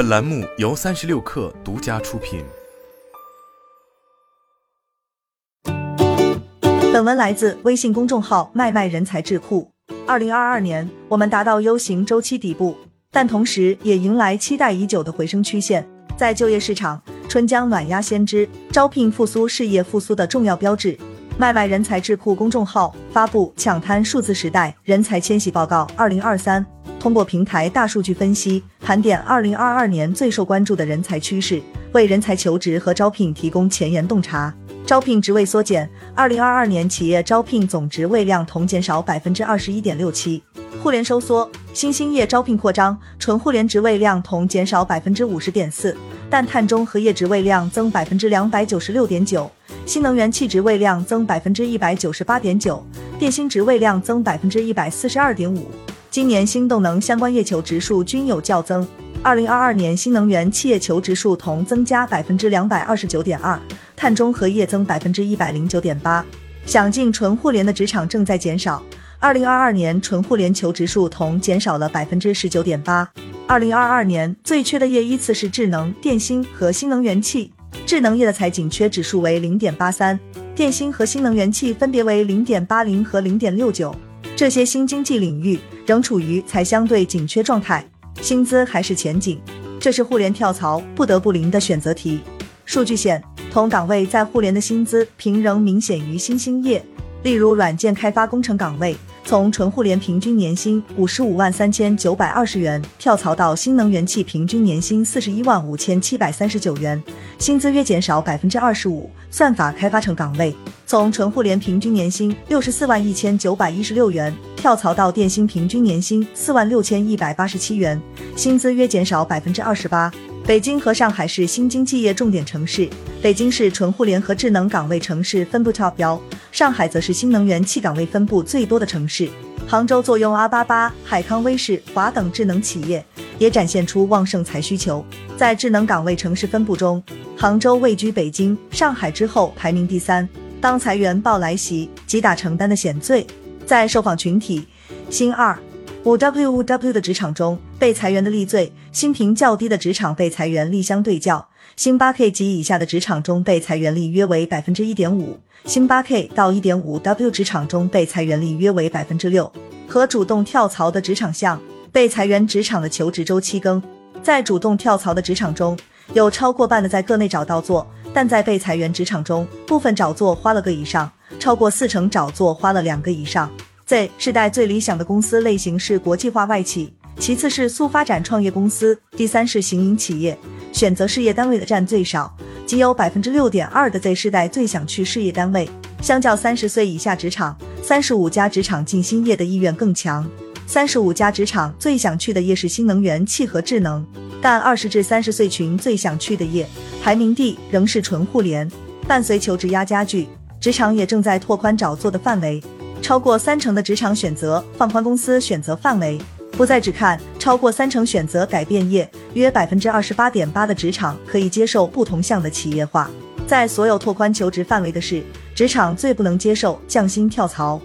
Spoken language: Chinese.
本栏目由三十六氪独家出品。本文来自微信公众号“麦麦人才智库”。二零二二年，我们达到 U 型周期底部，但同时也迎来期待已久的回升曲线。在就业市场，春江暖鸭先知，招聘复苏，事业复苏的重要标志。麦麦人才智库公众号发布《抢滩数字时代人才迁徙报告（二零二三）》，通过平台大数据分析，盘点二零二二年最受关注的人才趋势，为人才求职和招聘提供前沿洞察。招聘职位缩减，二零二二年企业招聘总职位量同减少百分之二十一点六七。互联收缩，新兴业招聘扩张，纯互联职位量同减少百分之五十点四，但碳中和业职位量增百分之两百九十六点九。新能源气职位量增百分之一百九十八点九，电芯职位量增百分之一百四十二点五。今年新动能相关业求职数均有较增。二零二二年新能源企业求职数同增加百分之两百二十九点二，碳中和业增百分之一百零九点八。想进纯互联的职场正在减少。二零二二年纯互联求职数同减少了百分之十九点八。二零二二年最缺的业依次是智能、电芯和新能源气。智能业的才紧缺指数为零点八三，电芯和新能源气分别为零点八零和零点六九。这些新经济领域仍处于才相对紧缺状态，薪资还是前景，这是互联跳槽不得不临的选择题。数据显，同岗位在互联的薪资平仍明显于新兴业，例如软件开发工程岗位。从纯互联平均年薪五十五万三千九百二十元跳槽到新能源汽平均年薪四十一万五千七百三十九元，薪资约减少百分之二十五。算法开发成岗位从纯互联平均年薪六十四万一千九百一十六元跳槽到电芯平均年薪四万六千一百八十七元，薪资约减少百分之二十八。北京和上海市新经济业重点城市，北京市纯互联和智能岗位城市分布超标。上海则是新能源气岗位分布最多的城市。杭州坐拥阿巴巴、海康威视、华等智能企业，也展现出旺盛才需求。在智能岗位城市分布中，杭州位居北京、上海之后排名第三。当裁员报来袭，击打承担的险罪。在受访群体，新二五 W 五 W 的职场中，被裁员的例最；薪评较低的职场被裁员率相对较。新八 K 及以下的职场中被裁员率约为百分之一点五，新八 K 到一点五 W 职场中被裁员率约为百分之六。和主动跳槽的职场相，被裁员职场的求职周期更。在主动跳槽的职场中，有超过半的在个内找到做，但在被裁员职场中，部分找做花了个以上，超过四成找做花了两个以上。Z 世代最理想的公司类型是国际化外企，其次是速发展创业公司，第三是行营企业。选择事业单位的占最少，仅有百分之六点二的 Z 世代最想去事业单位。相较三十岁以下职场，三十五家职场进新业的意愿更强。三十五家职场最想去的业是新能源、气和智能，但二十至三十岁群最想去的业排名第仍是纯互联。伴随求职压加剧，职场也正在拓宽找做的范围，超过三成的职场选择放宽公司选择范围。不再只看超过三成选择改变业，约百分之二十八点八的职场可以接受不同项的企业化。在所有拓宽求职范围的是，职场最不能接受降薪跳槽。